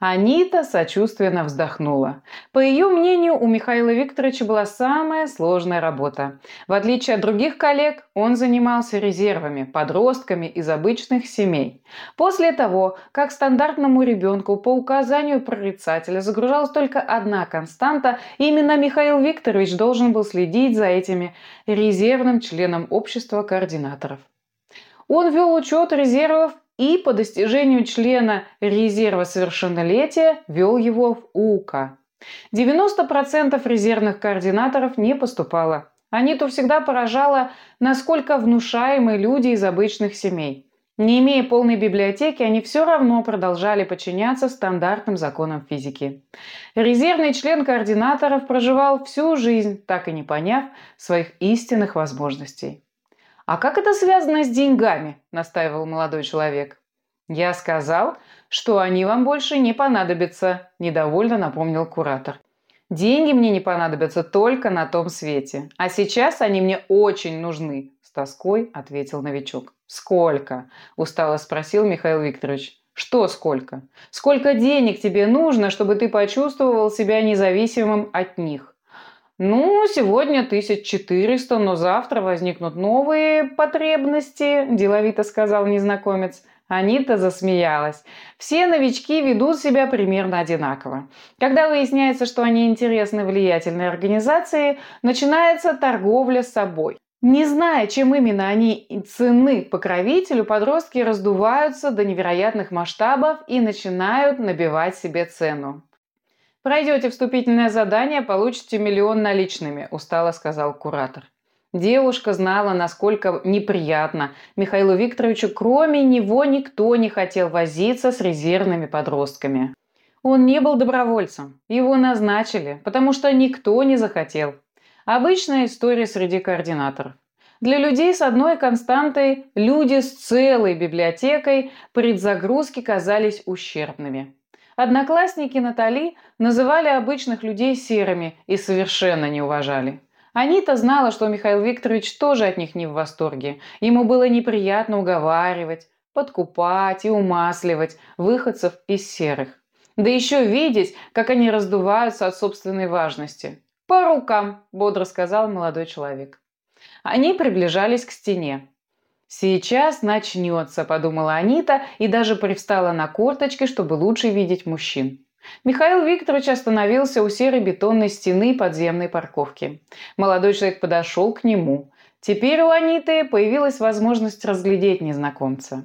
Анита сочувственно вздохнула. По ее мнению, у Михаила Викторовича была самая сложная работа. В отличие от других коллег, он занимался резервами, подростками из обычных семей. После того, как стандартному ребенку по указанию прорицателя загружалась только одна константа, именно Михаил Викторович должен был следить за этими резервным членом общества координаторов. Он вел учет резервов и по достижению члена резерва совершеннолетия вел его в УК. 90% резервных координаторов не поступало. Аниту всегда поражало, насколько внушаемы люди из обычных семей. Не имея полной библиотеки, они все равно продолжали подчиняться стандартным законам физики. Резервный член координаторов проживал всю жизнь, так и не поняв своих истинных возможностей. «А как это связано с деньгами?» – настаивал молодой человек. «Я сказал, что они вам больше не понадобятся», – недовольно напомнил куратор. «Деньги мне не понадобятся только на том свете. А сейчас они мне очень нужны», – с тоской ответил новичок. «Сколько?» – устало спросил Михаил Викторович. «Что сколько? Сколько денег тебе нужно, чтобы ты почувствовал себя независимым от них?» Ну, сегодня 1400, но завтра возникнут новые потребности, деловито сказал незнакомец. Анита засмеялась. Все новички ведут себя примерно одинаково. Когда выясняется, что они интересны влиятельной организации, начинается торговля собой. Не зная, чем именно они цены покровителю, подростки раздуваются до невероятных масштабов и начинают набивать себе цену. «Пройдете вступительное задание, получите миллион наличными», – устало сказал куратор. Девушка знала, насколько неприятно. Михаилу Викторовичу, кроме него, никто не хотел возиться с резервными подростками. Он не был добровольцем. Его назначили, потому что никто не захотел. Обычная история среди координаторов. Для людей с одной константой люди с целой библиотекой предзагрузки казались ущербными. Одноклассники Натали называли обычных людей серыми и совершенно не уважали. Анита знала, что Михаил Викторович тоже от них не в восторге. Ему было неприятно уговаривать, подкупать и умасливать выходцев из серых. Да еще видеть, как они раздуваются от собственной важности. «По рукам», – бодро сказал молодой человек. Они приближались к стене. «Сейчас начнется», – подумала Анита и даже привстала на корточки, чтобы лучше видеть мужчин. Михаил Викторович остановился у серой бетонной стены подземной парковки. Молодой человек подошел к нему. Теперь у Аниты появилась возможность разглядеть незнакомца.